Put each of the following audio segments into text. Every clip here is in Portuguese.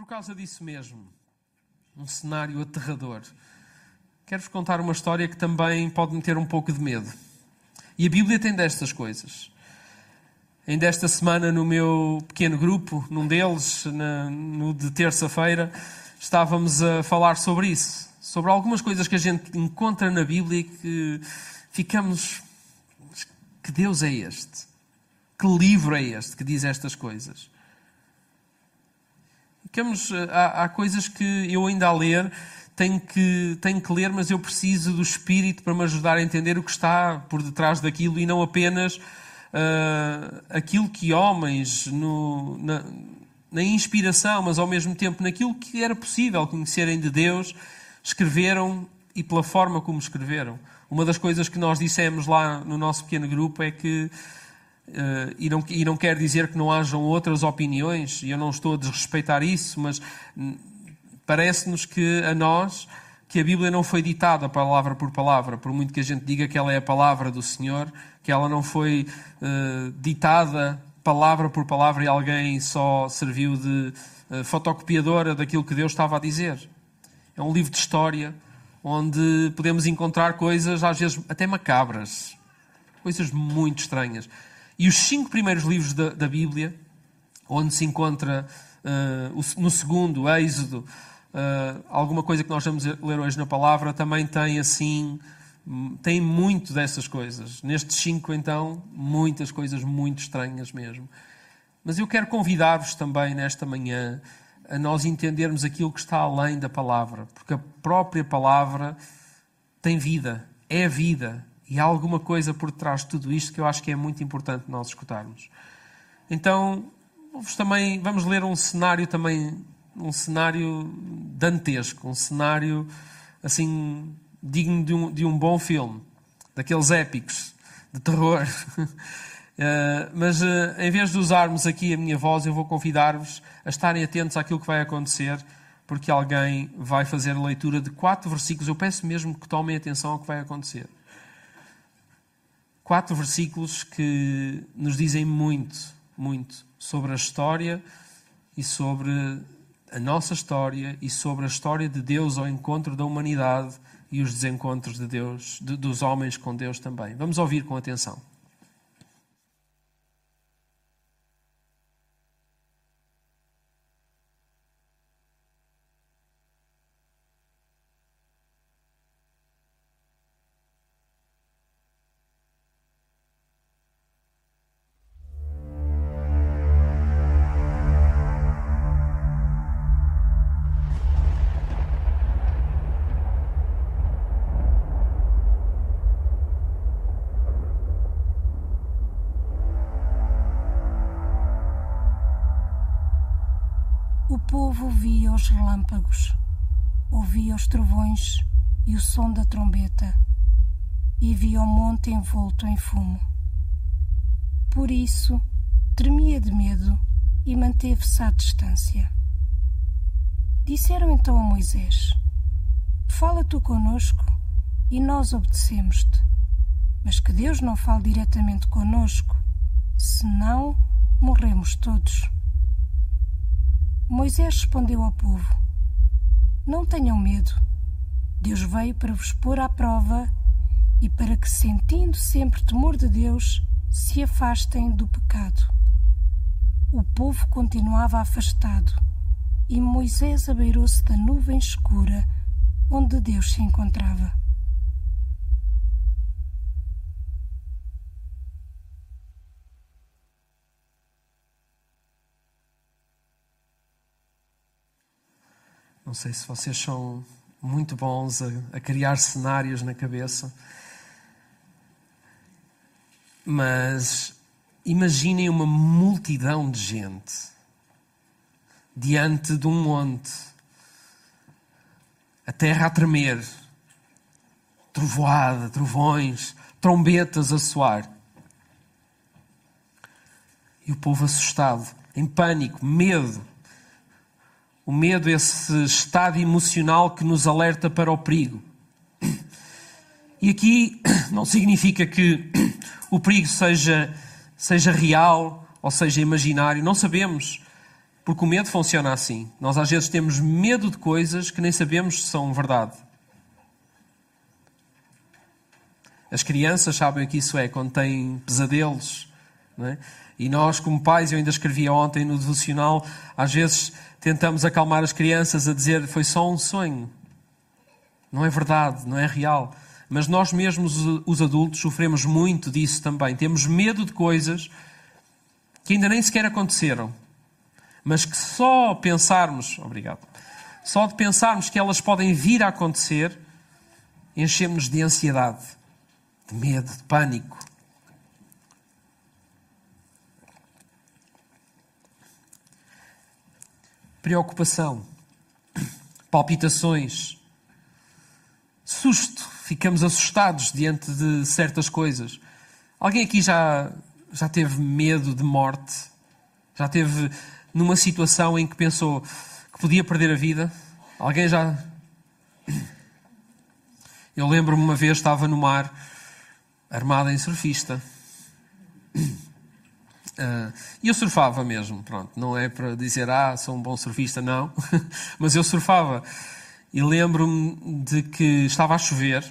por causa disso mesmo, um cenário aterrador, quero-vos contar uma história que também pode meter um pouco de medo. E a Bíblia tem destas coisas. Ainda esta semana, no meu pequeno grupo, num deles, na, no de terça-feira, estávamos a falar sobre isso. Sobre algumas coisas que a gente encontra na Bíblia e que ficamos. Que Deus é este? Que livro é este que diz estas coisas? Ficamos, há, há coisas que eu ainda a ler tenho que, tenho que ler, mas eu preciso do Espírito para me ajudar a entender o que está por detrás daquilo e não apenas uh, aquilo que homens, no, na, na inspiração, mas ao mesmo tempo naquilo que era possível conhecerem de Deus, escreveram e pela forma como escreveram. Uma das coisas que nós dissemos lá no nosso pequeno grupo é que Uh, e, não, e não quer dizer que não hajam outras opiniões, e eu não estou a desrespeitar isso, mas parece-nos que a nós que a Bíblia não foi ditada palavra por palavra, por muito que a gente diga que ela é a palavra do Senhor, que ela não foi uh, ditada palavra por palavra e alguém só serviu de uh, fotocopiadora daquilo que Deus estava a dizer. É um livro de história onde podemos encontrar coisas, às vezes até macabras, coisas muito estranhas. E os cinco primeiros livros da, da Bíblia, onde se encontra uh, no segundo, Êxodo, uh, alguma coisa que nós vamos ler hoje na palavra, também tem assim, tem muito dessas coisas. Nestes cinco, então, muitas coisas muito estranhas mesmo. Mas eu quero convidar-vos também nesta manhã a nós entendermos aquilo que está além da palavra, porque a própria palavra tem vida, é vida, e há alguma coisa por trás de tudo isto que eu acho que é muito importante nós escutarmos. Então, vamos também vamos ler um cenário também, um cenário dantesco, um cenário assim digno de um, de um bom filme, daqueles épicos de terror. uh, mas uh, em vez de usarmos aqui a minha voz, eu vou convidar-vos a estarem atentos àquilo que vai acontecer, porque alguém vai fazer a leitura de quatro versículos. Eu peço mesmo que tomem atenção ao que vai acontecer quatro versículos que nos dizem muito, muito sobre a história e sobre a nossa história e sobre a história de Deus ao encontro da humanidade e os desencontros de Deus, de, dos homens com Deus também. Vamos ouvir com atenção. Povo ouvia os relâmpagos, ouvia os trovões e o som da trombeta, e via o monte envolto em fumo. Por isso, tremia de medo e manteve-se à distância. Disseram então a Moisés: Fala tu conosco e nós obedecemos-te. Mas que Deus não fale diretamente conosco, senão morremos todos. Moisés respondeu ao povo: Não tenham medo. Deus veio para vos pôr à prova e para que, sentindo sempre temor de Deus, se afastem do pecado. O povo continuava afastado e Moisés abeirou-se da nuvem escura onde Deus se encontrava. Não sei se vocês são muito bons a, a criar cenários na cabeça, mas imaginem uma multidão de gente diante de um monte, a terra a tremer, trovoada, trovões, trombetas a soar. E o povo assustado, em pânico, medo. O medo, esse estado emocional que nos alerta para o perigo. E aqui não significa que o perigo seja, seja real ou seja imaginário, não sabemos. Porque o medo funciona assim. Nós às vezes temos medo de coisas que nem sabemos se são verdade. As crianças sabem o que isso é quando têm pesadelos. É? E nós, como pais, eu ainda escrevia ontem no devocional, às vezes tentamos acalmar as crianças a dizer foi só um sonho. Não é verdade, não é real. Mas nós mesmos, os adultos, sofremos muito disso também. Temos medo de coisas que ainda nem sequer aconteceram. Mas que só pensarmos, obrigado, só de pensarmos que elas podem vir a acontecer, enchemos de ansiedade, de medo, de pânico. Preocupação, palpitações, susto, ficamos assustados diante de certas coisas. Alguém aqui já, já teve medo de morte? Já teve numa situação em que pensou que podia perder a vida? Alguém já. Eu lembro-me uma vez estava no mar, armado em surfista. Uh, e eu surfava mesmo, pronto. Não é para dizer, ah, sou um bom surfista, não. Mas eu surfava. E lembro-me de que estava a chover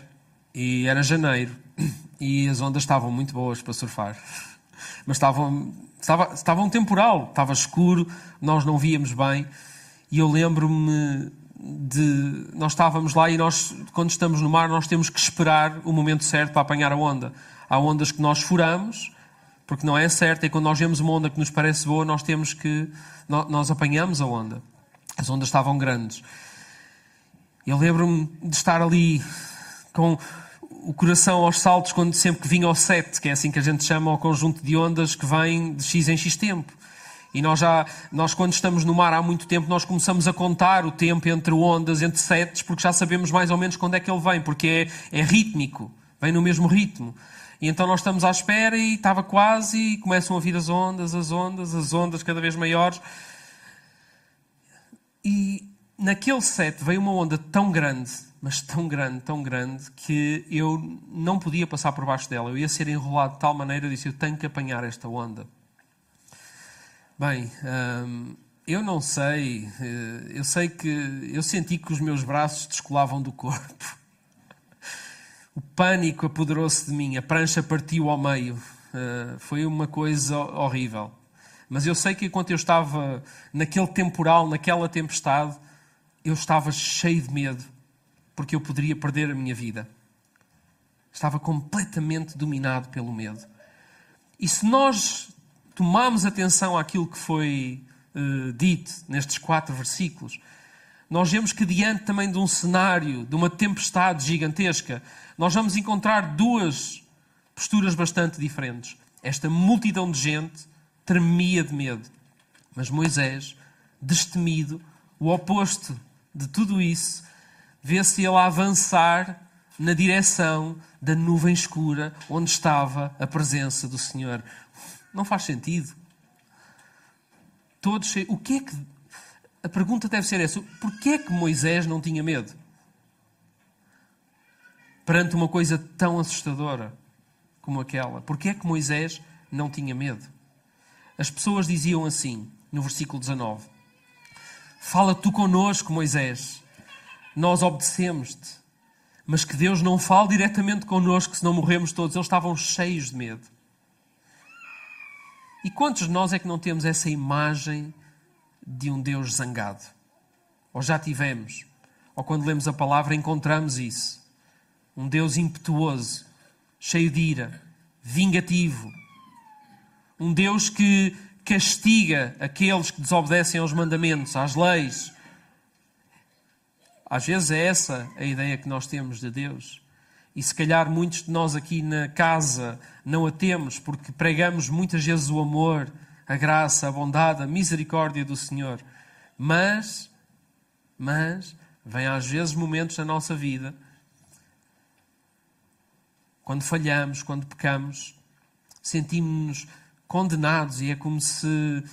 e era janeiro e as ondas estavam muito boas para surfar. Mas estavam, estava, estava um temporal, estava escuro, nós não víamos bem. E eu lembro-me de. Nós estávamos lá e nós, quando estamos no mar, nós temos que esperar o momento certo para apanhar a onda. Há ondas que nós furamos, porque não é certo, e quando nós vemos uma onda que nos parece boa, nós temos que. Nós apanhamos a onda. As ondas estavam grandes. Eu lembro-me de estar ali com o coração aos saltos quando sempre que vinha ao set, que é assim que a gente chama ao conjunto de ondas que vem de X em X tempo. E nós já, nós quando estamos no mar há muito tempo, nós começamos a contar o tempo entre ondas, entre sets, porque já sabemos mais ou menos quando é que ele vem, porque é, é rítmico, vem no mesmo ritmo. E então nós estamos à espera e estava quase, e começam a vir as ondas, as ondas, as ondas cada vez maiores. E naquele set veio uma onda tão grande, mas tão grande, tão grande, que eu não podia passar por baixo dela. Eu ia ser enrolado de tal maneira, eu disse, eu tenho que apanhar esta onda. Bem, hum, eu não sei, eh, eu sei que eu senti que os meus braços descolavam do corpo. O pânico apoderou-se de mim, a prancha partiu ao meio. Uh, foi uma coisa horrível. Mas eu sei que enquanto eu estava naquele temporal, naquela tempestade, eu estava cheio de medo, porque eu poderia perder a minha vida. Estava completamente dominado pelo medo. E se nós tomarmos atenção àquilo que foi uh, dito nestes quatro versículos, nós vemos que diante também de um cenário, de uma tempestade gigantesca, nós vamos encontrar duas posturas bastante diferentes. Esta multidão de gente tremia de medo, mas Moisés, destemido, o oposto de tudo isso, vê-se ele a avançar na direção da nuvem escura onde estava a presença do Senhor. Não faz sentido. Todos, o que é que a pergunta deve ser essa: porquê é que Moisés não tinha medo? Perante uma coisa tão assustadora como aquela, porquê é que Moisés não tinha medo? As pessoas diziam assim, no versículo 19: Fala tu conosco, Moisés, nós obedecemos-te. Mas que Deus não fale diretamente connosco, senão morremos todos. Eles estavam cheios de medo. E quantos de nós é que não temos essa imagem de um Deus zangado? Ou já tivemos? Ou quando lemos a palavra encontramos isso? Um Deus impetuoso, cheio de ira, vingativo. Um Deus que castiga aqueles que desobedecem aos mandamentos, às leis. Às vezes é essa a ideia que nós temos de Deus. E se calhar muitos de nós aqui na casa não a temos porque pregamos muitas vezes o amor, a graça, a bondade, a misericórdia do Senhor. Mas, mas, vem às vezes momentos na nossa vida, quando falhamos, quando pecamos, sentimos-nos condenados e é como se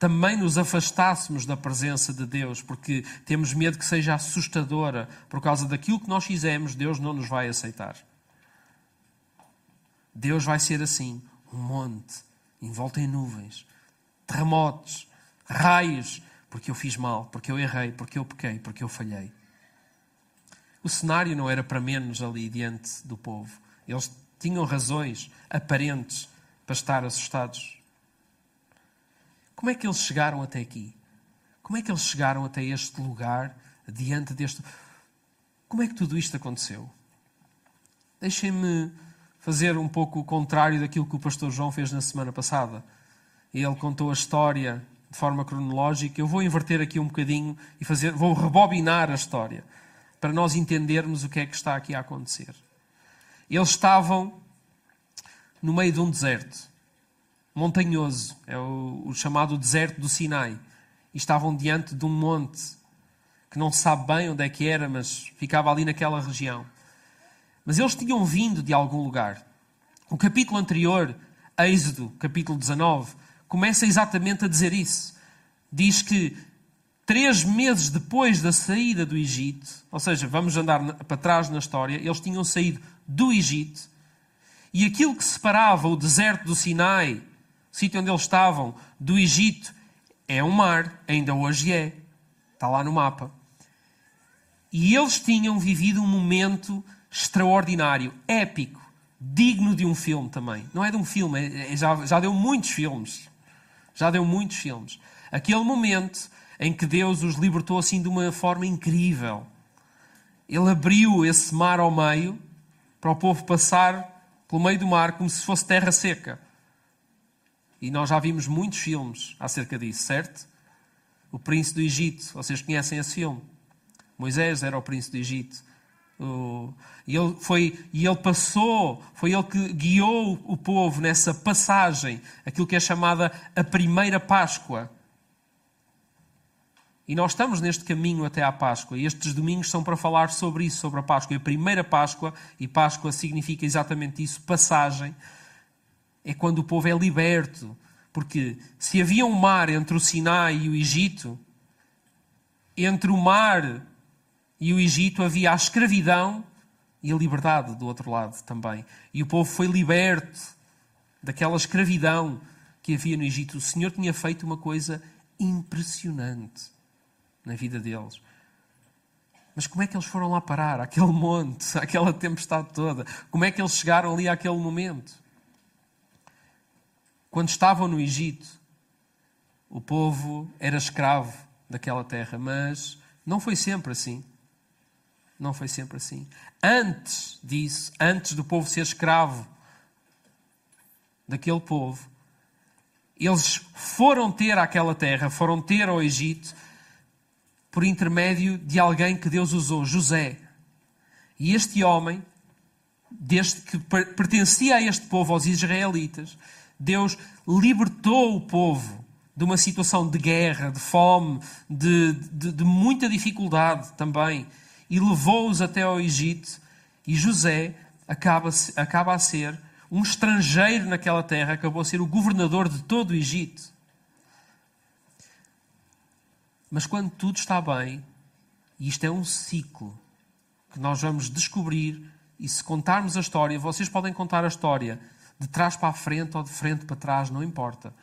também nos afastássemos da presença de Deus, porque temos medo que seja assustadora por causa daquilo que nós fizemos, Deus não nos vai aceitar. Deus vai ser assim, um monte, envolto em nuvens, terremotos, Raios, porque eu fiz mal, porque eu errei, porque eu pequei, porque eu falhei. O cenário não era para menos ali diante do povo. Eles tinham razões aparentes para estar assustados. Como é que eles chegaram até aqui? Como é que eles chegaram até este lugar, diante deste. Como é que tudo isto aconteceu? Deixem-me fazer um pouco o contrário daquilo que o pastor João fez na semana passada. Ele contou a história de forma cronológica. Eu vou inverter aqui um bocadinho e fazer, vou rebobinar a história para nós entendermos o que é que está aqui a acontecer. Eles estavam no meio de um deserto montanhoso, é o, o chamado deserto do Sinai, e estavam diante de um monte que não se sabe bem onde é que era, mas ficava ali naquela região. Mas eles tinham vindo de algum lugar. O capítulo anterior, Êxodo, capítulo 19, começa exatamente a dizer isso. Diz que três meses depois da saída do Egito, ou seja, vamos andar para trás na história, eles tinham saído do Egito e aquilo que separava o deserto do Sinai, o sítio onde eles estavam, do Egito, é um mar, ainda hoje é. Está lá no mapa. E eles tinham vivido um momento extraordinário, épico, digno de um filme também. Não é de um filme, é, é, já, já deu muitos filmes. Já deu muitos filmes. Aquele momento em que Deus os libertou assim de uma forma incrível. Ele abriu esse mar ao meio para o povo passar pelo meio do mar como se fosse terra seca. E nós já vimos muitos filmes acerca disso, certo? O Príncipe do Egito, vocês conhecem esse filme? Moisés era o Príncipe do Egito. E ele, foi, e ele passou, foi ele que guiou o povo nessa passagem, aquilo que é chamada a primeira Páscoa. E nós estamos neste caminho até à Páscoa. E estes domingos são para falar sobre isso, sobre a Páscoa. E a primeira Páscoa, e Páscoa significa exatamente isso, passagem, é quando o povo é liberto. Porque se havia um mar entre o Sinai e o Egito, entre o mar e o Egito havia a escravidão e a liberdade do outro lado também. E o povo foi liberto daquela escravidão que havia no Egito. O Senhor tinha feito uma coisa impressionante na vida deles. Mas como é que eles foram lá parar, àquele monte, àquela tempestade toda? Como é que eles chegaram ali àquele momento? Quando estavam no Egito, o povo era escravo daquela terra, mas não foi sempre assim. Não foi sempre assim. Antes disso, antes do povo ser escravo daquele povo, eles foram ter aquela terra, foram ter ao Egito por intermédio de alguém que Deus usou, José. E este homem, desde que pertencia a este povo, aos israelitas, Deus libertou o povo de uma situação de guerra, de fome, de, de, de muita dificuldade também, e levou-os até ao Egito. E José acaba, acaba a ser um estrangeiro naquela terra, acabou a ser o governador de todo o Egito. Mas quando tudo está bem, e isto é um ciclo que nós vamos descobrir, e se contarmos a história, vocês podem contar a história de trás para a frente ou de frente para trás, não importa.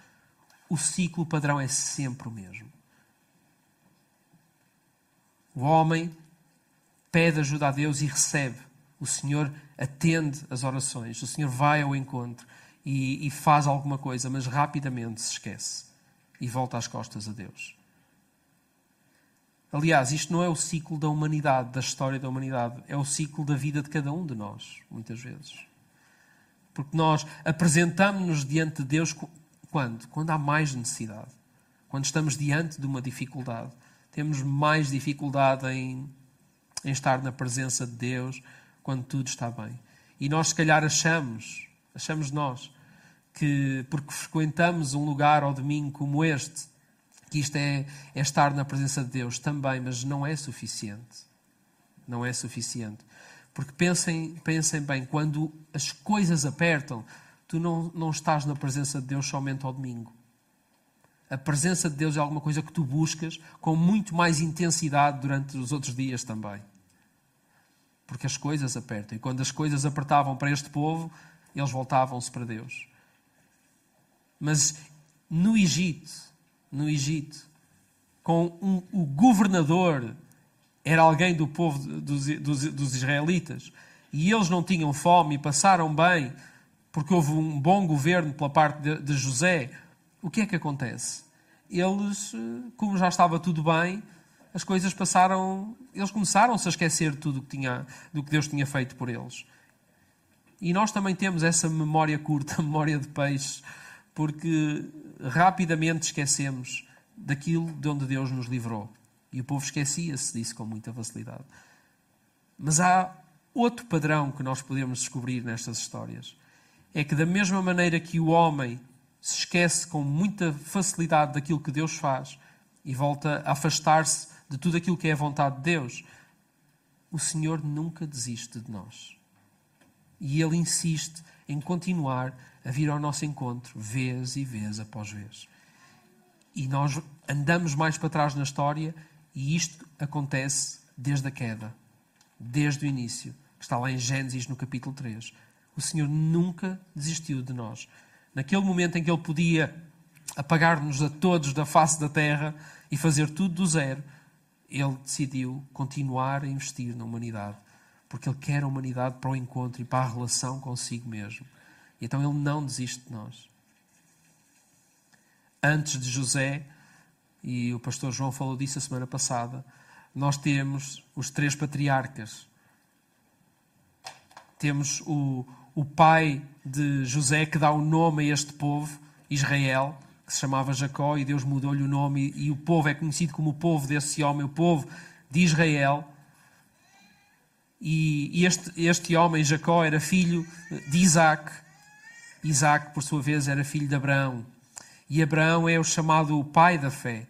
O ciclo padrão é sempre o mesmo. O homem pede ajuda a Deus e recebe. O Senhor atende as orações. O Senhor vai ao encontro e, e faz alguma coisa, mas rapidamente se esquece e volta às costas a Deus. Aliás, isto não é o ciclo da humanidade, da história da humanidade, é o ciclo da vida de cada um de nós, muitas vezes. Porque nós apresentamos-nos diante de Deus quando? Quando há mais necessidade. Quando estamos diante de uma dificuldade. Temos mais dificuldade em, em estar na presença de Deus quando tudo está bem. E nós, se calhar, achamos, achamos nós, que porque frequentamos um lugar ao domingo como este, que isto é, é estar na presença de Deus também, mas não é suficiente. Não é suficiente. Porque pensem, pensem bem, quando as coisas apertam, tu não, não estás na presença de Deus somente ao domingo. A presença de Deus é alguma coisa que tu buscas com muito mais intensidade durante os outros dias também. Porque as coisas apertam. E quando as coisas apertavam para este povo, eles voltavam-se para Deus. Mas no Egito, no Egito, com um, o governador, era alguém do povo dos, dos, dos israelitas, e eles não tinham fome e passaram bem, porque houve um bom governo pela parte de, de José, o que é que acontece? Eles, como já estava tudo bem, as coisas passaram, eles começaram-se a esquecer tudo que tinha, do que Deus tinha feito por eles. E nós também temos essa memória curta, memória de peixe, porque rapidamente esquecemos daquilo de onde Deus nos livrou. E o povo esquecia-se disso com muita facilidade. Mas há outro padrão que nós podemos descobrir nestas histórias. É que, da mesma maneira que o homem se esquece com muita facilidade daquilo que Deus faz e volta a afastar-se de tudo aquilo que é a vontade de Deus, o Senhor nunca desiste de nós. E Ele insiste em continuar a vir ao nosso encontro, vez e vez após vez. E nós andamos mais para trás na história e isto acontece desde a queda, desde o início, que está lá em Gênesis no capítulo 3. O Senhor nunca desistiu de nós. Naquele momento em que Ele podia apagar-nos a todos da face da terra e fazer tudo do zero, Ele decidiu continuar a investir na humanidade, porque Ele quer a humanidade para o encontro e para a relação consigo mesmo. E então Ele não desiste de nós antes de José, e o pastor João falou disso a semana passada, nós temos os três patriarcas. Temos o, o pai de José que dá o nome a este povo, Israel, que se chamava Jacó, e Deus mudou-lhe o nome, e o povo é conhecido como o povo desse homem, o povo de Israel. E este, este homem, Jacó, era filho de Isaac. Isaac, por sua vez, era filho de Abraão. E Abraão é o chamado pai da fé,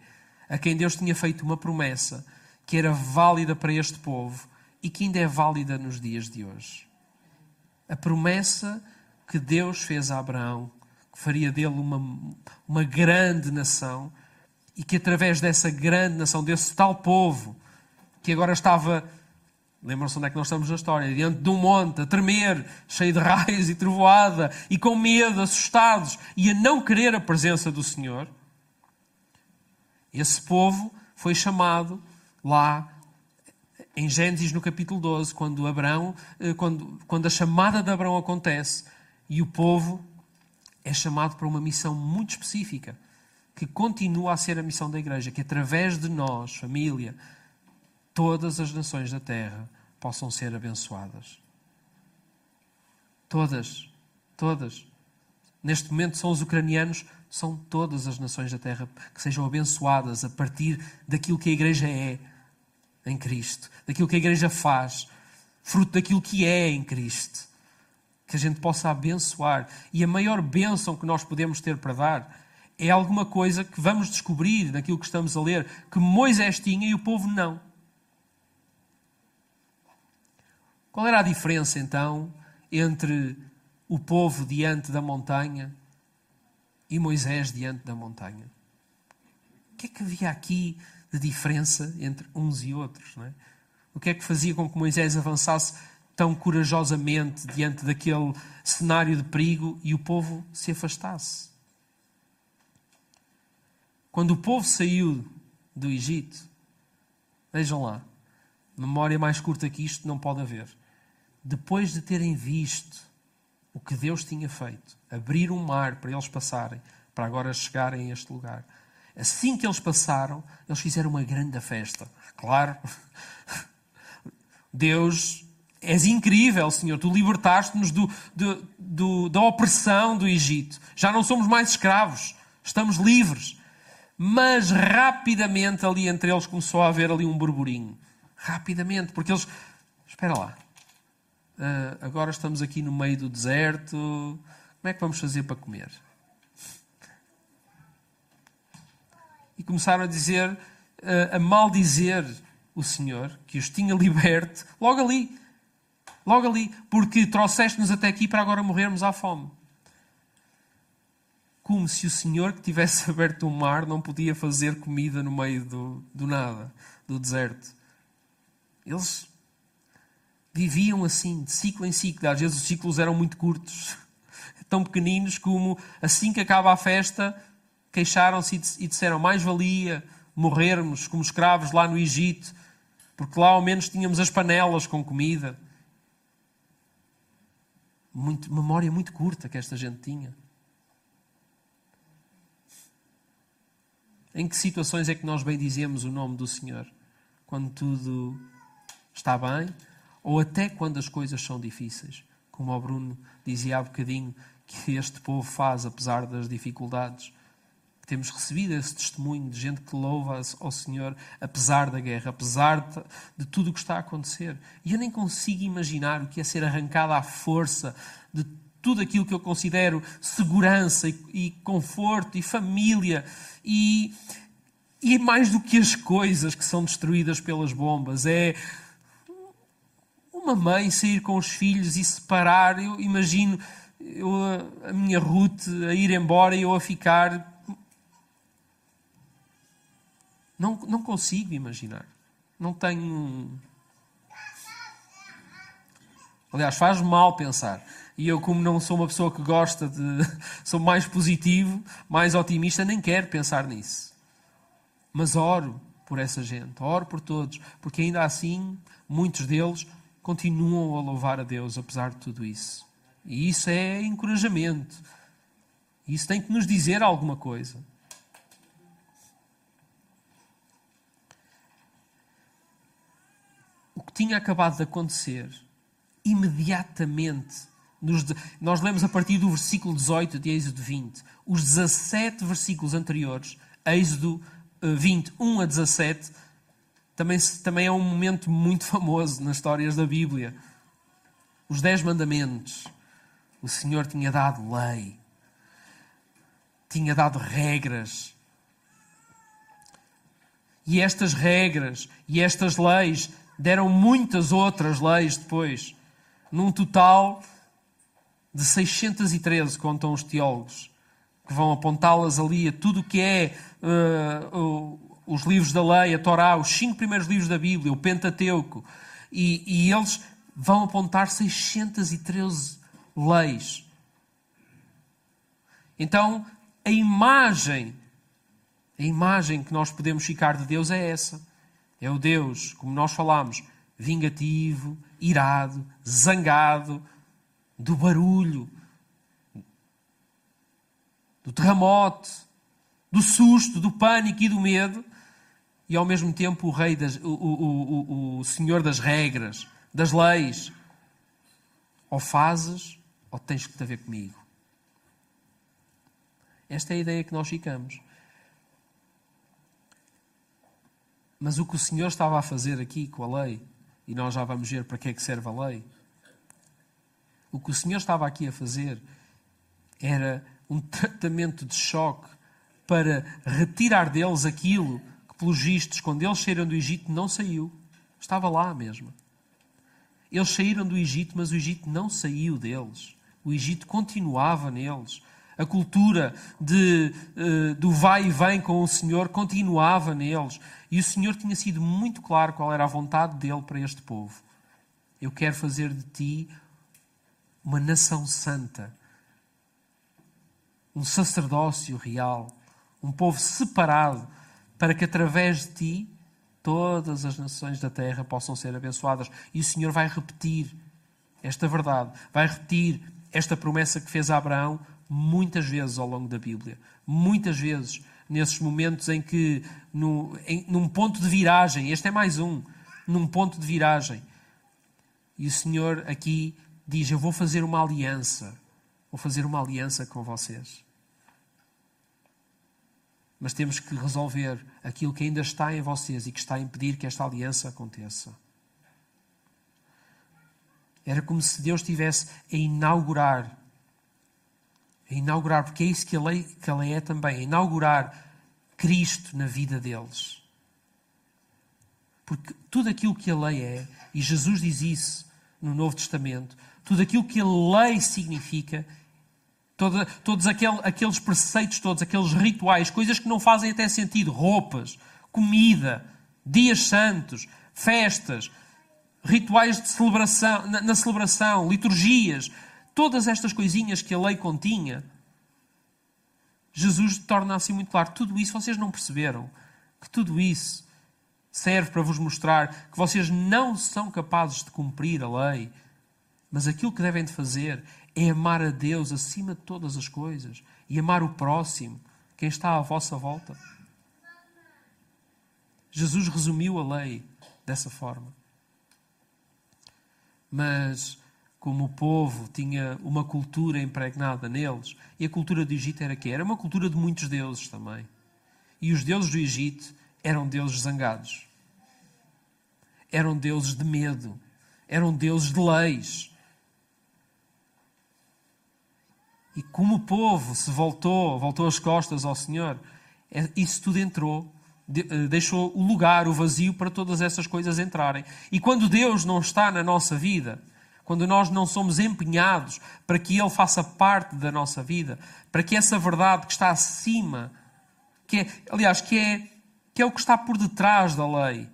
a quem Deus tinha feito uma promessa que era válida para este povo e que ainda é válida nos dias de hoje. A promessa que Deus fez a Abraão, que faria dele uma, uma grande nação e que através dessa grande nação, desse tal povo, que agora estava Lembram-se onde é que nós estamos na história? Diante de um monte, a tremer, cheio de raios e trovoada, e com medo, assustados, e a não querer a presença do Senhor. Esse povo foi chamado lá em Gênesis, no capítulo 12, quando, Abraão, eh, quando, quando a chamada de Abraão acontece, e o povo é chamado para uma missão muito específica, que continua a ser a missão da igreja, que através de nós, família, todas as nações da terra possam ser abençoadas. Todas, todas. Neste momento são os ucranianos, são todas as nações da terra que sejam abençoadas a partir daquilo que a igreja é em Cristo, daquilo que a igreja faz, fruto daquilo que é em Cristo. Que a gente possa abençoar. E a maior bênção que nós podemos ter para dar é alguma coisa que vamos descobrir naquilo que estamos a ler, que Moisés tinha e o povo não. Qual era a diferença então entre o povo diante da montanha e Moisés diante da montanha? O que é que havia aqui de diferença entre uns e outros? É? O que é que fazia com que Moisés avançasse tão corajosamente diante daquele cenário de perigo e o povo se afastasse? Quando o povo saiu do Egito, vejam lá, memória mais curta que isto não pode haver depois de terem visto o que Deus tinha feito, abrir um mar para eles passarem, para agora chegarem a este lugar. Assim que eles passaram, eles fizeram uma grande festa. Claro, Deus, és incrível, Senhor. Tu libertaste-nos do, do, do, da opressão do Egito. Já não somos mais escravos, estamos livres. Mas rapidamente ali entre eles começou a haver ali um burburinho. Rapidamente, porque eles. Espera lá, agora estamos aqui no meio do deserto. Como é que vamos fazer para comer? E começaram a dizer, uh, a maldizer o Senhor, que os tinha liberto, logo ali. Logo ali. Porque trouxeste-nos até aqui para agora morrermos à fome. Como se o Senhor que tivesse aberto o mar não podia fazer comida no meio do, do nada, do deserto. Eles viviam assim, de ciclo em ciclo. Às vezes os ciclos eram muito curtos, tão pequeninos como assim que acaba a festa, queixaram-se e disseram: mais valia morrermos como escravos lá no Egito, porque lá ao menos tínhamos as panelas com comida. Muito, memória muito curta que esta gente tinha. Em que situações é que nós bem dizemos o nome do Senhor? Quando tudo está bem ou até quando as coisas são difíceis? Como o Bruno dizia há bocadinho que este povo faz apesar das dificuldades. Temos recebido esse testemunho de gente que louva ao Senhor apesar da guerra, apesar de, tudo o que está a acontecer. E eu nem consigo imaginar o que é ser arrancado à força de tudo aquilo que eu considero segurança e conforto e família e, e mais do que as coisas que são destruídas pelas bombas. É uma mãe sair com os filhos e separar. Eu imagino eu, a minha Ruth a ir embora e eu a ficar. Não, não consigo imaginar. Não tenho. Aliás, faz mal pensar. E eu, como não sou uma pessoa que gosta de. sou mais positivo, mais otimista, nem quero pensar nisso. Mas oro por essa gente, oro por todos, porque ainda assim, muitos deles continuam a louvar a Deus apesar de tudo isso. E isso é encorajamento. Isso tem que nos dizer alguma coisa. O que tinha acabado de acontecer, imediatamente nos, nós lemos a partir do versículo 18 de Êxodo 20. Os 17 versículos anteriores, Êxodo 20, eh, 1 a 17, também, também é um momento muito famoso nas histórias da Bíblia. Os Dez Mandamentos. O Senhor tinha dado lei, tinha dado regras. E estas regras e estas leis deram muitas outras leis depois. Num total de 613, contam os teólogos, que vão apontá-las ali a tudo o que é uh, os livros da lei, a Torá, os cinco primeiros livros da Bíblia, o Pentateuco, e, e eles vão apontar 613 leis. Então, a imagem, a imagem que nós podemos ficar de Deus é essa. É o Deus, como nós falamos, vingativo, irado, zangado, do barulho, do terremoto, do susto, do pânico e do medo, e ao mesmo tempo o rei das, o, o, o, o senhor das regras, das leis. Ou fazes, ou tens que te ver comigo. Esta é a ideia que nós ficamos. Mas o que o Senhor estava a fazer aqui com a lei, e nós já vamos ver para que é que serve a lei, o que o Senhor estava aqui a fazer era um tratamento de choque para retirar deles aquilo que, pelos vistos, quando eles saíram do Egito, não saiu. Estava lá mesmo. Eles saíram do Egito, mas o Egito não saiu deles. O Egito continuava neles. A cultura de, uh, do vai e vem com o Senhor continuava neles. E o Senhor tinha sido muito claro qual era a vontade dele para este povo. Eu quero fazer de ti uma nação santa, um sacerdócio real, um povo separado, para que através de ti todas as nações da terra possam ser abençoadas. E o Senhor vai repetir esta verdade, vai repetir esta promessa que fez a Abraão muitas vezes ao longo da Bíblia. Muitas vezes, nesses momentos em que, no, em, num ponto de viragem, este é mais um, num ponto de viragem, e o Senhor aqui diz: Eu vou fazer uma aliança. Vou fazer uma aliança com vocês. Mas temos que resolver aquilo que ainda está em vocês e que está a impedir que esta aliança aconteça. Era como se Deus estivesse a inaugurar, a inaugurar, porque é isso que a lei, que a lei é também, a inaugurar Cristo na vida deles. Porque tudo aquilo que a lei é, e Jesus diz isso no Novo Testamento, tudo aquilo que a lei significa, todo, todos aquele, aqueles preceitos, todos aqueles rituais, coisas que não fazem até sentido, roupas, comida, dias santos, festas, rituais de celebração, na, na celebração, liturgias, todas estas coisinhas que a lei continha, Jesus torna assim muito claro: tudo isso vocês não perceberam. Que tudo isso serve para vos mostrar que vocês não são capazes de cumprir a lei, mas aquilo que devem de fazer é amar a Deus acima de todas as coisas e amar o próximo, quem está à vossa volta. Jesus resumiu a lei dessa forma. Mas, como o povo tinha uma cultura impregnada neles, e a cultura do Egito era que Era uma cultura de muitos deuses também. E os deuses do Egito eram deuses zangados. Eram deuses de medo. Eram deuses de leis. E como o povo se voltou, voltou as costas ao Senhor, é, isso tudo entrou, eh, deixou o lugar, o vazio para todas essas coisas entrarem. E quando Deus não está na nossa vida, quando nós não somos empenhados para que Ele faça parte da nossa vida, para que essa verdade que está acima, que é, aliás, que é, que é o que está por detrás da lei,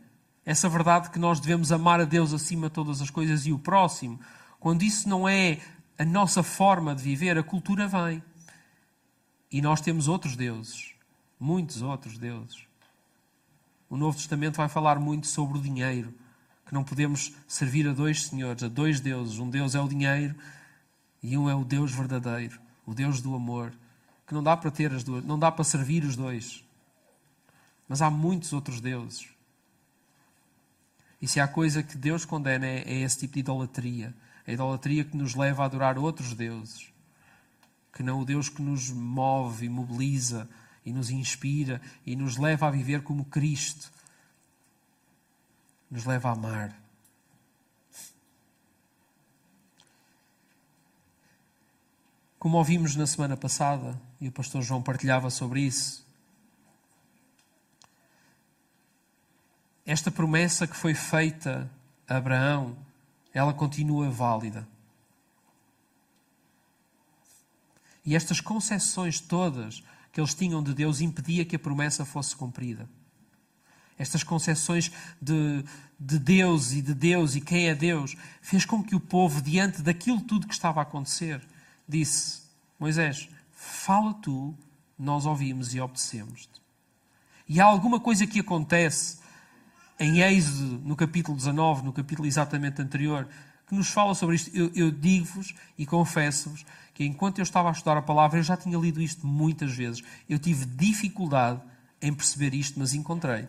essa verdade que nós devemos amar a Deus acima de todas as coisas e o próximo, quando isso não é a nossa forma de viver, a cultura vem. E nós temos outros deuses, muitos outros deuses. O Novo Testamento vai falar muito sobre o dinheiro, que não podemos servir a dois senhores, a dois deuses. Um Deus é o dinheiro e um é o Deus verdadeiro, o Deus do amor, que não dá para ter as duas, não dá para servir os dois. Mas há muitos outros deuses. E se há coisa que Deus condena é, é esse tipo de idolatria a idolatria que nos leva a adorar outros deuses, que não o Deus que nos move e mobiliza e nos inspira e nos leva a viver como Cristo, nos leva a amar. Como ouvimos na semana passada, e o pastor João partilhava sobre isso, esta promessa que foi feita a Abraão ela continua válida. E estas concessões todas que eles tinham de Deus impedia que a promessa fosse cumprida. Estas concessões de, de Deus e de Deus e quem é Deus fez com que o povo, diante daquilo tudo que estava a acontecer, disse: Moisés, fala tu, nós ouvimos e obedecemos-te. E há alguma coisa que acontece em Êxodo, no capítulo 19, no capítulo exatamente anterior, que nos fala sobre isto. Eu, eu digo-vos e confesso-vos que enquanto eu estava a estudar a palavra, eu já tinha lido isto muitas vezes. Eu tive dificuldade em perceber isto, mas encontrei.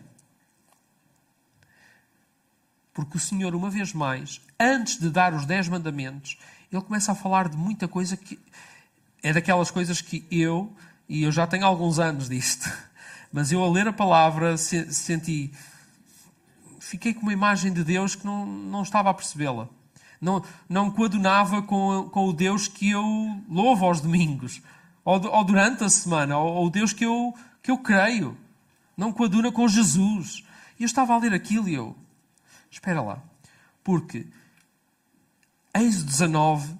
Porque o Senhor, uma vez mais, antes de dar os dez mandamentos, ele começa a falar de muita coisa que é daquelas coisas que eu, e eu já tenho alguns anos disto, mas eu a ler a palavra senti fiquei com uma imagem de Deus que não, não estava a percebê-la. Não, não coadunava com, com o Deus que eu louvo aos domingos, ou, ou durante a semana, ou o Deus que eu, que eu creio. Não coaduna com Jesus. E eu estava a ler aquilo e eu, espera lá, porque Êxodo 19,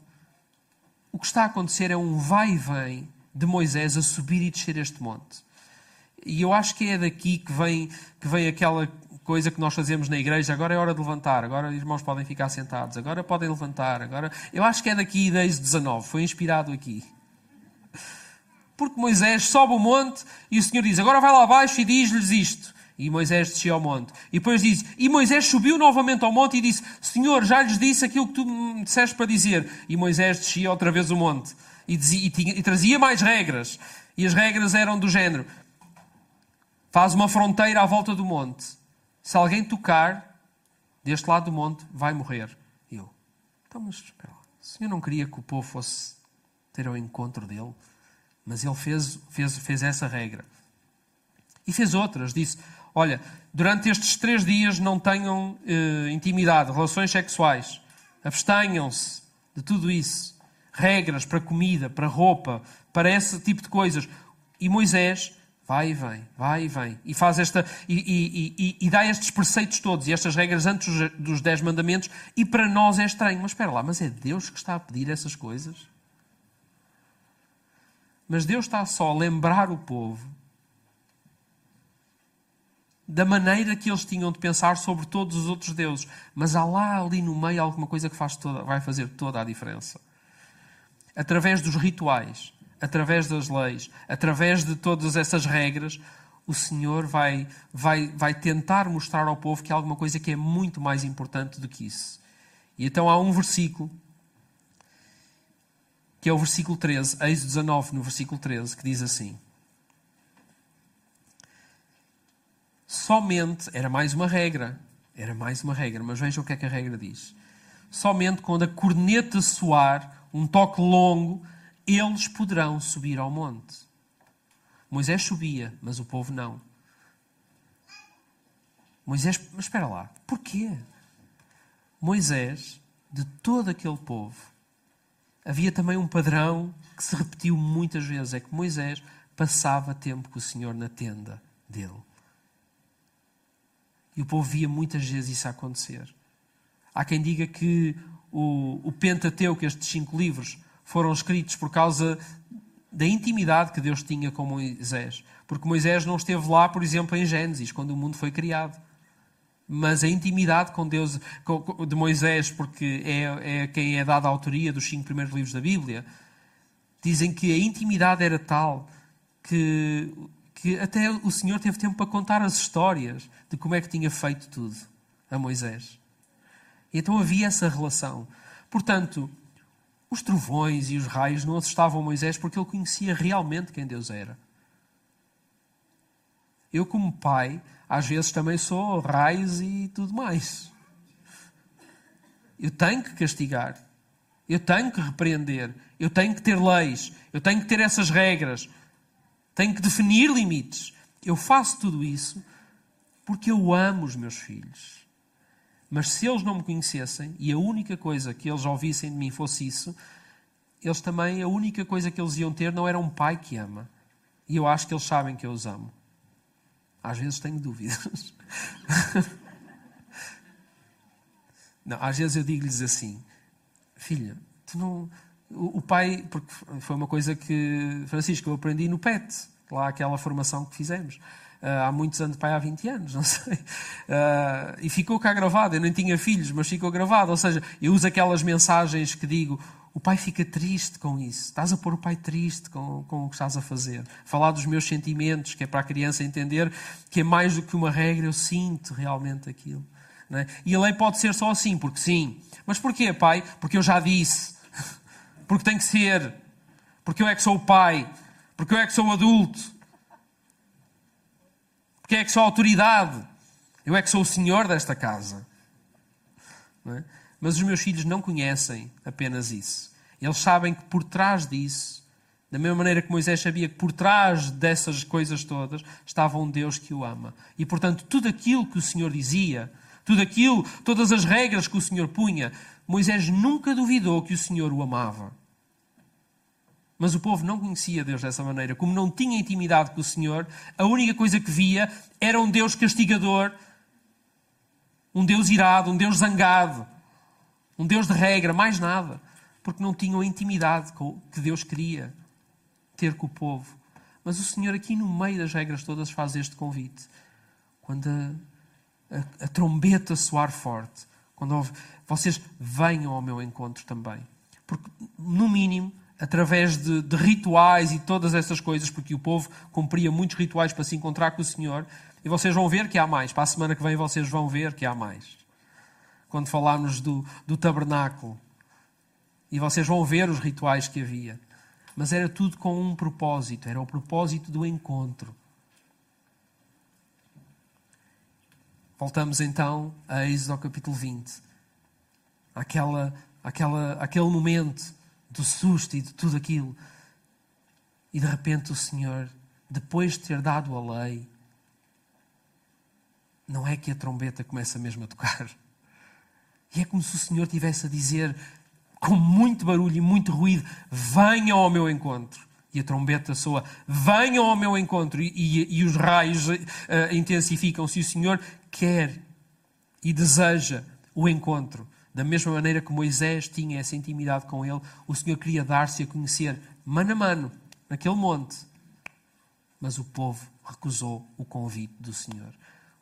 o que está a acontecer é um vai e vem de Moisés a subir e descer este monte. E eu acho que é daqui que vem, que vem aquela coisa que nós fazemos na igreja, agora é hora de levantar, agora os irmãos podem ficar sentados, agora podem levantar, agora. Eu acho que é daqui desde 19, foi inspirado aqui. Porque Moisés sobe o monte e o Senhor diz: Agora vai lá abaixo e diz-lhes isto. E Moisés desceu ao monte. E depois diz: E Moisés subiu novamente ao monte e disse: Senhor, já lhes disse aquilo que tu me disseste para dizer. E Moisés descia outra vez o monte e, dizia, e, tinha, e trazia mais regras. E as regras eram do género: Faz uma fronteira à volta do monte se alguém tocar deste lado do monte, vai morrer. Eu, então, mas espera lá. O Senhor não queria que o povo fosse ter o encontro dele, mas ele fez, fez, fez essa regra. E fez outras. Disse: Olha, durante estes três dias não tenham eh, intimidade, relações sexuais. Abstenham-se de tudo isso. Regras para comida, para roupa, para esse tipo de coisas. E Moisés Vai e vem, vai e vem. E faz esta. E, e, e, e, dá estes preceitos todos e estas regras antes dos dez mandamentos. E para nós é estranho. Mas espera lá, mas é Deus que está a pedir essas coisas? Mas Deus está só a lembrar o povo da maneira que eles tinham de pensar sobre todos os outros deuses. Mas há lá ali no meio alguma coisa que faz toda, vai fazer toda a diferença. Através dos rituais através das leis, através de todas essas regras, o Senhor vai, vai, vai tentar mostrar ao povo que há alguma coisa que é muito mais importante do que isso. E então há um versículo, que é o versículo 13, Êxodo 19, no versículo 13, que diz assim: Somente, era mais uma regra, era mais uma regra, mas vejam o que é que a regra diz. Somente quando a corneta soar, um toque longo, eles poderão subir ao monte. Moisés subia, mas o povo não. Moisés, mas espera lá, porquê? Moisés, de todo aquele povo, havia também um padrão que se repetiu muitas vezes: é que Moisés passava tempo com o Senhor na tenda dele. E o povo via muitas vezes isso acontecer. Há quem diga que o, o Pentateuco, estes cinco livros, foram escritos por causa da intimidade que Deus tinha com Moisés. Porque Moisés não esteve lá, por exemplo, em Gênesis, quando o mundo foi criado. Mas a intimidade com Deus, de Moisés, porque é, é quem é dada a autoria dos cinco primeiros livros da Bíblia, dizem que a intimidade era tal que, que até o Senhor teve tempo para contar as histórias de como é que tinha feito tudo a Moisés. Então havia essa relação. Portanto, os trovões e os raios não assustavam Moisés porque ele conhecia realmente quem Deus era. Eu, como pai, às vezes também sou raios e tudo mais. Eu tenho que castigar. Eu tenho que repreender. Eu tenho que ter leis. Eu tenho que ter essas regras. Tenho que definir limites. Eu faço tudo isso porque eu amo os meus filhos. Mas se eles não me conhecessem e a única coisa que eles ouvissem de mim fosse isso, eles também, a única coisa que eles iam ter não era um pai que ama. E eu acho que eles sabem que eu os amo. Às vezes tenho dúvidas. não, às vezes eu digo-lhes assim: Filha, tu não. O, o pai, porque foi uma coisa que, Francisco, eu aprendi no PET, lá aquela formação que fizemos. Uh, há muitos anos, pai, há 20 anos, não sei. Uh, e ficou cá gravado. Eu nem tinha filhos, mas ficou gravado. Ou seja, eu uso aquelas mensagens que digo: o pai fica triste com isso. Estás a pôr o pai triste com, com o que estás a fazer. Falar dos meus sentimentos, que é para a criança entender que é mais do que uma regra, eu sinto realmente aquilo. É? E a lei pode ser só assim, porque sim. Mas porquê, pai? Porque eu já disse. Porque tem que ser. Porque eu é que sou o pai. Porque eu é que sou o adulto. Porque é que sou autoridade. Eu é que sou o senhor desta casa. É? Mas os meus filhos não conhecem apenas isso. Eles sabem que por trás disso, da mesma maneira que Moisés sabia que por trás dessas coisas todas estava um Deus que o ama. E portanto, tudo aquilo que o Senhor dizia, tudo aquilo, todas as regras que o Senhor punha, Moisés nunca duvidou que o Senhor o amava. Mas o povo não conhecia Deus dessa maneira. Como não tinha intimidade com o Senhor, a única coisa que via era um Deus castigador, um Deus irado, um Deus zangado, um Deus de regra, mais nada. Porque não tinham a intimidade que Deus queria ter com o povo. Mas o Senhor, aqui no meio das regras todas, faz este convite. Quando a, a, a trombeta soar forte, quando vocês venham ao meu encontro também. Porque, no mínimo, através de, de, rituais e todas essas coisas, porque o povo cumpria muitos rituais para se encontrar com o Senhor. E vocês vão ver que há mais. Para a semana que vem vocês vão ver que há mais. Quando falarmos do, do tabernáculo. E vocês vão ver os rituais que havia. Mas era tudo com um propósito. Era o propósito do encontro. Voltamos então a Êxodo capítulo 20. Aquela, aquela, aquele momento do susto e de tudo aquilo. E de repente o Senhor, depois de ter dado a lei, não é que a trombeta começa mesmo a tocar. E é como se o Senhor tivesse a dizer, com muito barulho e muito ruído: Venham ao meu encontro. E a trombeta soa: Venham ao meu encontro. E, e, e os raios uh, intensificam-se. E o Senhor quer e deseja o encontro. Da mesma maneira que Moisés tinha essa intimidade com ele, o Senhor queria dar-se a conhecer mano a mano, naquele monte. Mas o povo recusou o convite do Senhor.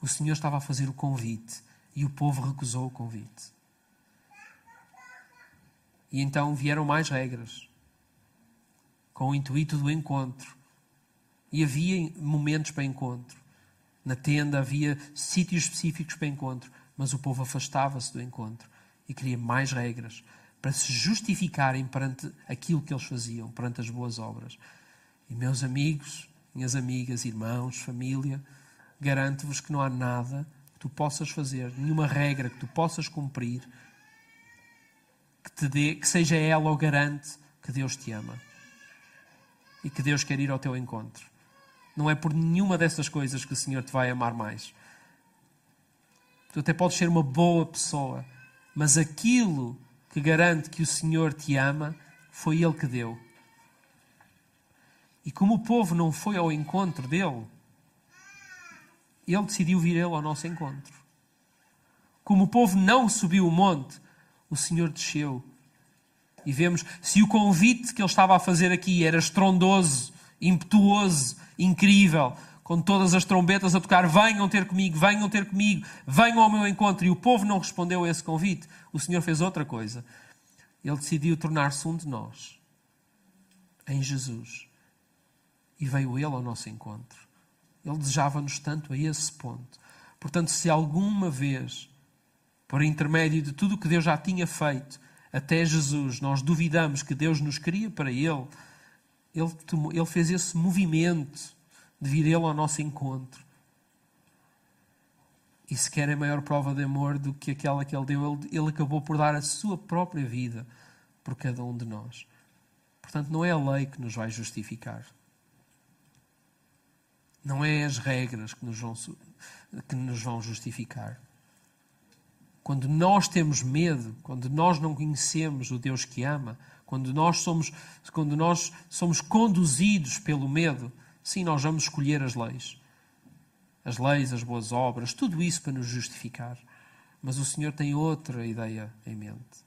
O Senhor estava a fazer o convite e o povo recusou o convite. E então vieram mais regras. com o intuito do encontro. E havia momentos para encontro. Na tenda havia sítios específicos para encontro, mas o povo afastava-se do encontro e queria mais regras para se justificarem perante aquilo que eles faziam, perante as boas obras. E meus amigos, minhas amigas, irmãos, família, garanto-vos que não há nada que tu possas fazer, nenhuma regra que tu possas cumprir que, te dê, que seja ela o garante que Deus te ama e que Deus quer ir ao teu encontro. Não é por nenhuma dessas coisas que o Senhor te vai amar mais. Tu até podes ser uma boa pessoa, mas aquilo que garante que o Senhor te ama foi Ele que deu. E como o povo não foi ao encontro dele, ele decidiu vir ele ao nosso encontro. Como o povo não subiu o monte, o Senhor desceu. E vemos se o convite que ele estava a fazer aqui era estrondoso, impetuoso, incrível, com todas as trombetas a tocar: venham ter comigo, venham ter comigo, venham ao meu encontro. E o povo não respondeu a esse convite. O Senhor fez outra coisa. Ele decidiu tornar-se um de nós, em Jesus. E veio Ele ao nosso encontro. Ele desejava-nos tanto a esse ponto. Portanto, se alguma vez, por intermédio de tudo o que Deus já tinha feito, até Jesus, nós duvidamos que Deus nos queria para Ele, Ele, tomou, ele fez esse movimento de vir Ele ao nosso encontro. E se quer a maior prova de amor do que aquela que Ele deu, Ele, ele acabou por dar a sua própria vida por cada um de nós. Portanto, não é a lei que nos vai justificar. Não é as regras que nos vão, que nos vão justificar. Quando nós temos medo, quando nós não conhecemos o Deus que ama, quando nós somos, quando nós somos conduzidos pelo medo, sim, nós vamos escolher as leis. As leis, as boas obras, tudo isso para nos justificar. Mas o Senhor tem outra ideia em mente.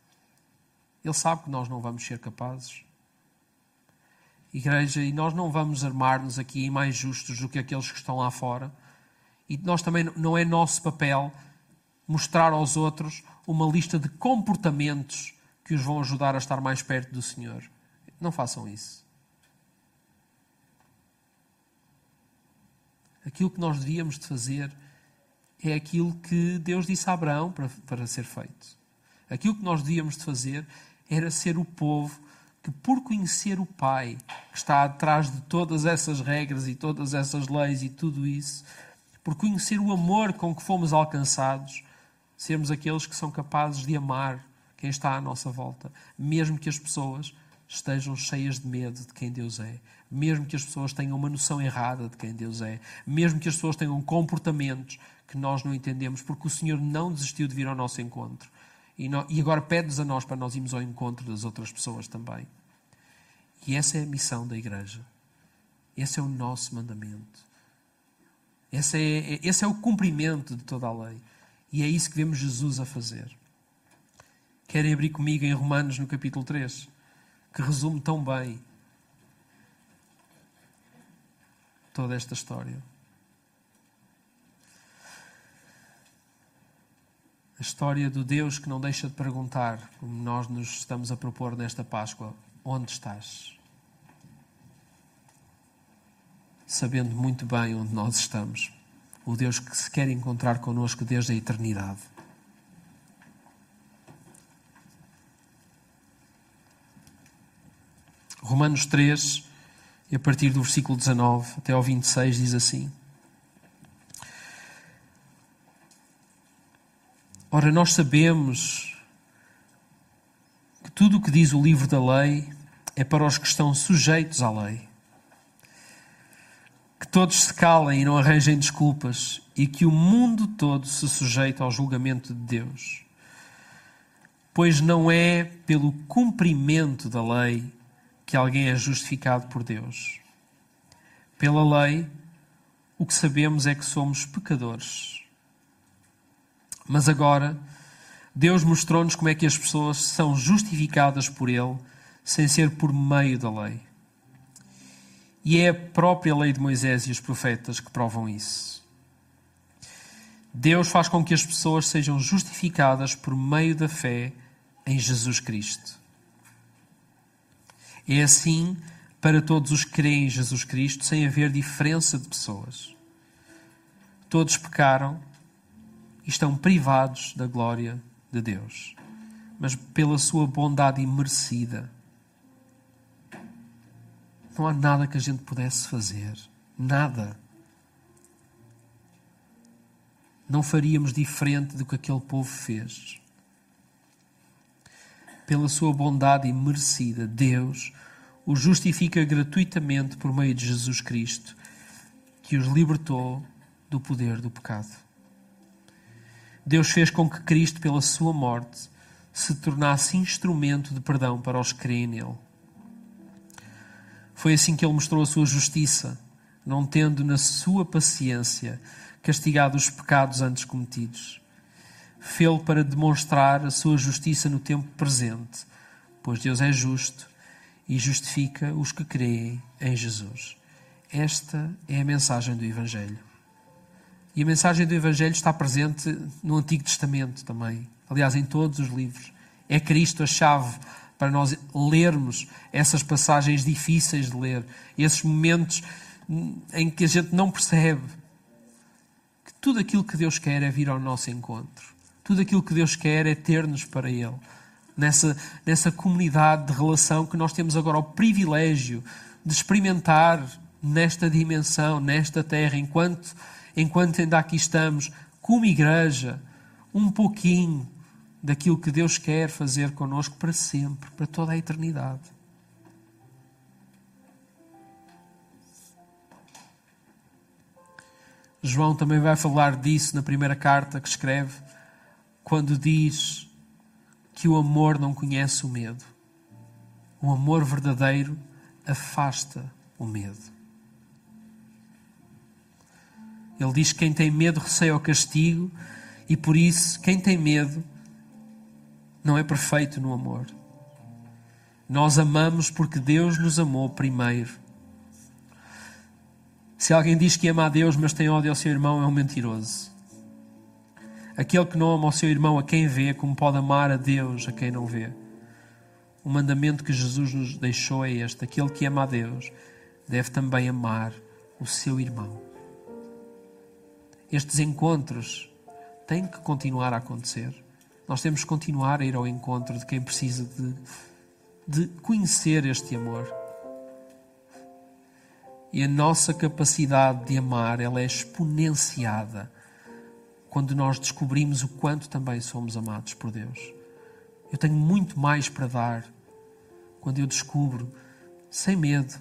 Ele sabe que nós não vamos ser capazes igreja, e nós não vamos armar-nos aqui mais justos do que aqueles que estão lá fora. E nós também não é nosso papel mostrar aos outros uma lista de comportamentos que os vão ajudar a estar mais perto do Senhor. Não façam isso. Aquilo que nós devíamos de fazer é aquilo que Deus disse a Abraão para, para ser feito. Aquilo que nós devíamos de fazer era ser o povo que por conhecer o Pai, que está atrás de todas essas regras e todas essas leis e tudo isso, por conhecer o amor com que fomos alcançados, sermos aqueles que são capazes de amar quem está à nossa volta, mesmo que as pessoas estejam cheias de medo de quem Deus é, mesmo que as pessoas tenham uma noção errada de quem Deus é, mesmo que as pessoas tenham comportamentos que nós não entendemos, porque o Senhor não desistiu de vir ao nosso encontro. E, no, e agora pede-nos a nós para nós irmos ao encontro das outras pessoas também. E essa é a missão da igreja. Esse é o nosso mandamento. Esse é, esse é o cumprimento de toda a lei. E é isso que vemos Jesus a fazer. Querem abrir comigo em Romanos no capítulo 3, que resume tão bem toda esta história. a história do Deus que não deixa de perguntar, como nós nos estamos a propor nesta Páscoa: onde estás? Sabendo muito bem onde nós estamos. O Deus que se quer encontrar connosco desde a eternidade. Romanos 3, e a partir do versículo 19 até ao 26, diz assim: Ora, nós sabemos que tudo o que diz o livro da lei é para os que estão sujeitos à lei. Que todos se calem e não arranjem desculpas e que o mundo todo se sujeite ao julgamento de Deus. Pois não é pelo cumprimento da lei que alguém é justificado por Deus. Pela lei, o que sabemos é que somos pecadores mas agora, Deus mostrou-nos como é que as pessoas são justificadas por Ele sem ser por meio da lei. E é a própria lei de Moisés e os profetas que provam isso. Deus faz com que as pessoas sejam justificadas por meio da fé em Jesus Cristo. É assim para todos os que creem em Jesus Cristo, sem haver diferença de pessoas. Todos pecaram e estão privados da glória de Deus, mas pela sua bondade imerecida. Não há nada que a gente pudesse fazer. Nada. Não faríamos diferente do que aquele povo fez. Pela sua bondade imerecida, Deus o justifica gratuitamente por meio de Jesus Cristo, que os libertou do poder do pecado. Deus fez com que Cristo, pela sua morte, se tornasse instrumento de perdão para os que creem nele. Foi assim que ele mostrou a sua justiça, não tendo na sua paciência castigado os pecados antes cometidos. Fê-lo para demonstrar a sua justiça no tempo presente, pois Deus é justo e justifica os que creem em Jesus. Esta é a mensagem do Evangelho. E a mensagem do Evangelho está presente no Antigo Testamento também. Aliás, em todos os livros. É Cristo a chave para nós lermos essas passagens difíceis de ler, esses momentos em que a gente não percebe que tudo aquilo que Deus quer é vir ao nosso encontro. Tudo aquilo que Deus quer é ter-nos para Ele nessa, nessa comunidade de relação que nós temos agora o privilégio de experimentar nesta dimensão, nesta terra, enquanto, enquanto ainda aqui estamos, como igreja, um pouquinho daquilo que Deus quer fazer connosco para sempre, para toda a eternidade. João também vai falar disso na primeira carta que escreve, quando diz que o amor não conhece o medo. O amor verdadeiro afasta o medo. Ele diz que quem tem medo receia o castigo e por isso quem tem medo não é perfeito no amor. Nós amamos porque Deus nos amou primeiro. Se alguém diz que ama a Deus, mas tem ódio ao seu irmão, é um mentiroso. Aquele que não ama o seu irmão a quem vê, como pode amar a Deus a quem não vê. O mandamento que Jesus nos deixou é este: aquele que ama a Deus deve também amar o seu irmão. Estes encontros têm que continuar a acontecer. Nós temos que continuar a ir ao encontro de quem precisa de, de conhecer este amor. E a nossa capacidade de amar, ela é exponenciada quando nós descobrimos o quanto também somos amados por Deus. Eu tenho muito mais para dar quando eu descubro, sem medo,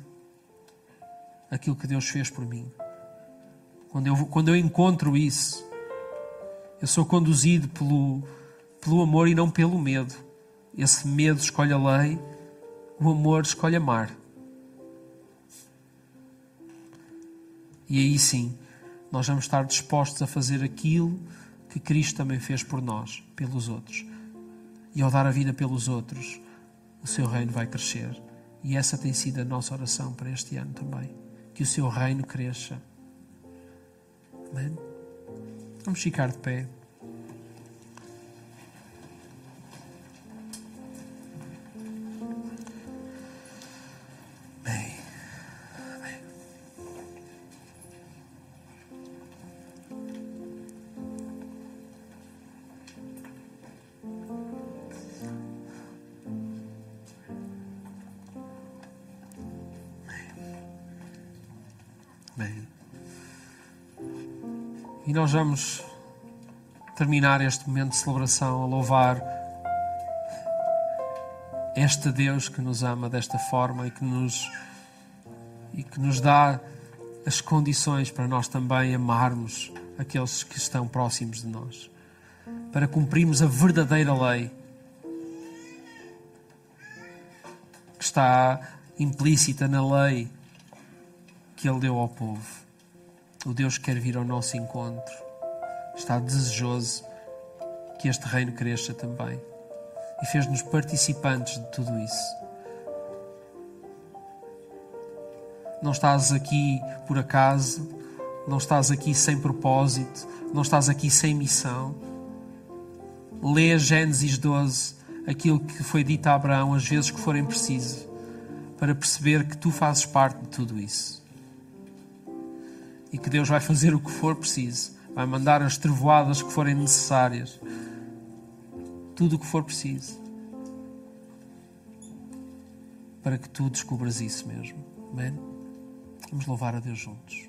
aquilo que Deus fez por mim. Quando eu, quando eu encontro isso, eu sou conduzido pelo, pelo amor e não pelo medo. Esse medo escolhe a lei, o amor escolhe amar. E aí sim, nós vamos estar dispostos a fazer aquilo que Cristo também fez por nós, pelos outros. E ao dar a vida pelos outros, o seu reino vai crescer. E essa tem sido a nossa oração para este ano também. Que o seu reino cresça. Amém? Vamos ficar de pé. E nós vamos terminar este momento de celebração a louvar este Deus que nos ama desta forma e que nos, e que nos dá as condições para nós também amarmos aqueles que estão próximos de nós, para cumprirmos a verdadeira lei que está implícita na lei que Ele deu ao povo. O Deus quer vir ao nosso encontro. Está desejoso que este reino cresça também. E fez-nos participantes de tudo isso. Não estás aqui por acaso, não estás aqui sem propósito, não estás aqui sem missão. Lê Gênesis 12, aquilo que foi dito a Abraão as vezes que forem preciso, para perceber que tu fazes parte de tudo isso. E que Deus vai fazer o que for preciso, vai mandar as trevoadas que forem necessárias, tudo o que for preciso, para que tu descubras isso mesmo. Amém? Vamos louvar a Deus juntos.